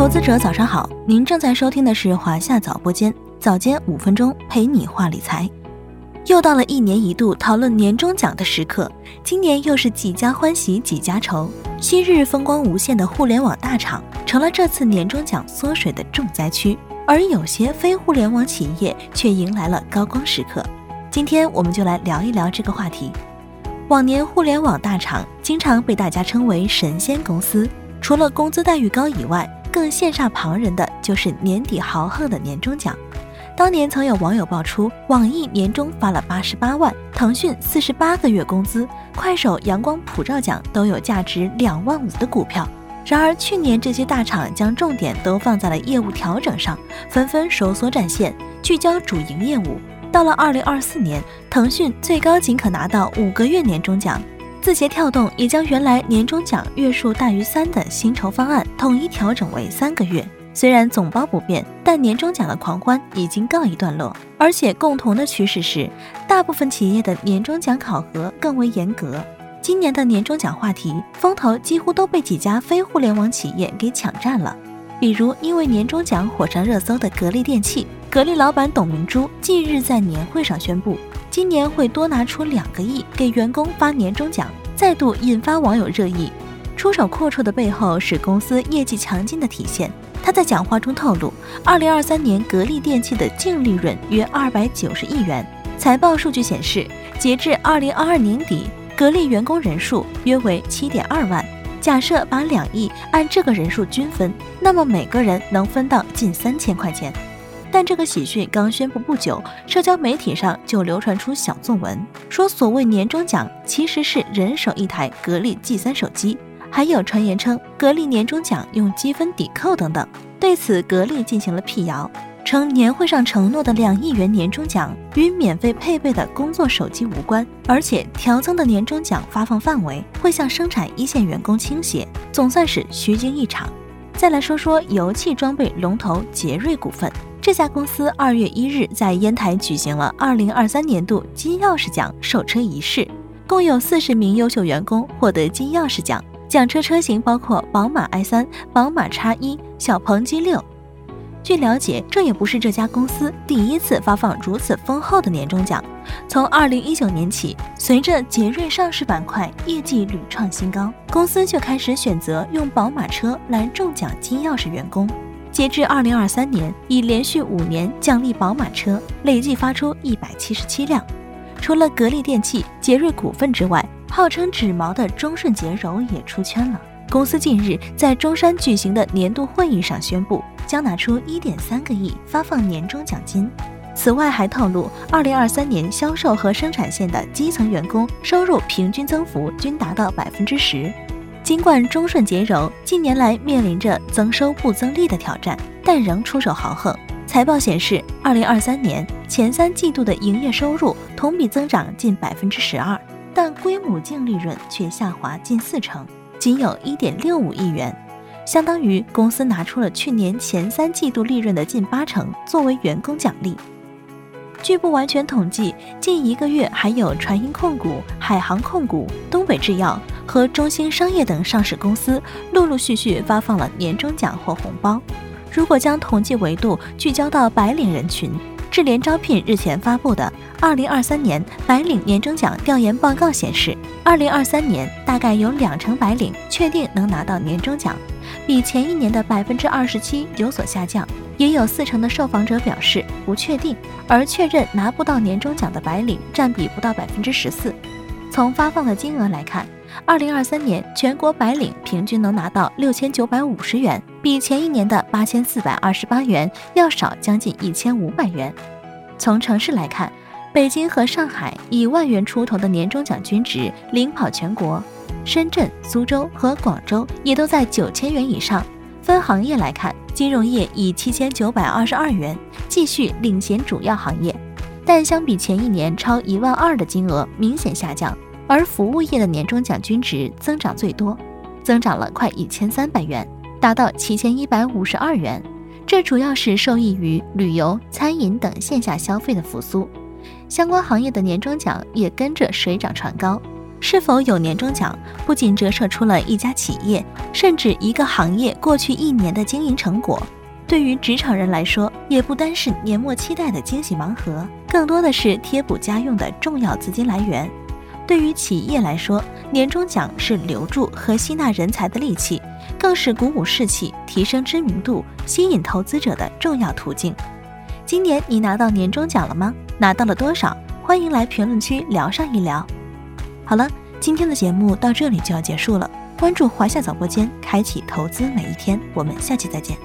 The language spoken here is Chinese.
投资者早上好，您正在收听的是华夏早播间，早间五分钟陪你话理财。又到了一年一度讨论年终奖的时刻，今年又是几家欢喜几家愁。昔日风光无限的互联网大厂，成了这次年终奖缩水的重灾区，而有些非互联网企业却迎来了高光时刻。今天我们就来聊一聊这个话题。往年互联网大厂经常被大家称为神仙公司，除了工资待遇高以外，更羡煞旁人的就是年底豪横的年终奖。当年曾有网友爆出，网易年终发了八十八万，腾讯四十八个月工资，快手阳光普照奖都有价值两万五的股票。然而去年这些大厂将重点都放在了业务调整上，纷纷收缩战线，聚焦主营业务。到了二零二四年，腾讯最高仅可拿到五个月年终奖。字节跳动也将原来年终奖月数大于三的薪酬方案统一调整为三个月。虽然总包不变，但年终奖的狂欢已经告一段落。而且共同的趋势是，大部分企业的年终奖考核更为严格。今年的年终奖话题风头几乎都被几家非互联网企业给抢占了。比如，因为年终奖火上热搜的格力电器，格力老板董明珠近日在年会上宣布，今年会多拿出两个亿给员工发年终奖，再度引发网友热议。出手阔绰的背后是公司业绩强劲的体现。他在讲话中透露，二零二三年格力电器的净利润约二百九十亿元。财报数据显示，截至二零二二年底，格力员工人数约为七点二万。假设把两亿按这个人数均分，那么每个人能分到近三千块钱。但这个喜讯刚宣布不久，社交媒体上就流传出小作文，说所谓年终奖其实是人手一台格力 G 三手机，还有传言称格力年终奖用积分抵扣等等。对此，格力进行了辟谣。称年会上承诺的两亿元年终奖与免费配备的工作手机无关，而且调增的年终奖发放范围会向生产一线员工倾斜，总算是虚惊一场。再来说说油气装备龙头杰瑞股份，这家公司二月一日在烟台举行了二零二三年度金钥匙奖授车仪式，共有四十名优秀员工获得金钥匙奖，奖车车型包括宝马 i 三、宝马 X 一、小鹏 G 六。据了解，这也不是这家公司第一次发放如此丰厚的年终奖。从二零一九年起，随着捷瑞上市板块业绩屡创新高，公司就开始选择用宝马车来中奖金钥匙员工。截至二零二三年，已连续五年奖励宝马车，累计发出一百七十七辆。除了格力电器、杰瑞股份之外，号称纸毛的中顺洁柔也出圈了。公司近日在中山举行的年度会议上宣布。将拿出一点三个亿发放年终奖金。此外，还透露，二零二三年销售和生产线的基层员工收入平均增幅均达到百分之十。尽管中顺洁柔近年来面临着增收不增利的挑战，但仍出手豪横。财报显示，二零二三年前三季度的营业收入同比增长近百分之十二，但归母净利润却下滑近四成，仅有一点六五亿元。相当于公司拿出了去年前三季度利润的近八成作为员工奖励。据不完全统计，近一个月还有传音控股、海航控股、东北制药和中兴商业等上市公司陆陆续续发放了年终奖或红包。如果将统计维度聚焦到白领人群，智联招聘日前发布的《二零二三年白领年终奖调研报告》显示，二零二三年大概有两成白领确定能拿到年终奖。比前一年的百分之二十七有所下降，也有四成的受访者表示不确定，而确认拿不到年终奖的白领占比不到百分之十四。从发放的金额来看，二零二三年全国白领平均能拿到六千九百五十元，比前一年的八千四百二十八元要少将近一千五百元。从城市来看，北京和上海以万元出头的年终奖均值领跑全国。深圳、苏州和广州也都在九千元以上。分行业来看，金融业以七千九百二十二元继续领衔主要行业，但相比前一年超一万二的金额明显下降。而服务业的年终奖均值增长最多，增长了快一千三百元，达到七千一百五十二元。这主要是受益于旅游、餐饮等线下消费的复苏，相关行业的年终奖也跟着水涨船高。是否有年终奖，不仅折射出了一家企业，甚至一个行业过去一年的经营成果。对于职场人来说，也不单是年末期待的惊喜盲盒，更多的是贴补家用的重要资金来源。对于企业来说，年终奖是留住和吸纳人才的利器，更是鼓舞士气、提升知名度、吸引投资者的重要途径。今年你拿到年终奖了吗？拿到了多少？欢迎来评论区聊上一聊。好了，今天的节目到这里就要结束了。关注华夏早播间，开启投资每一天。我们下期再见。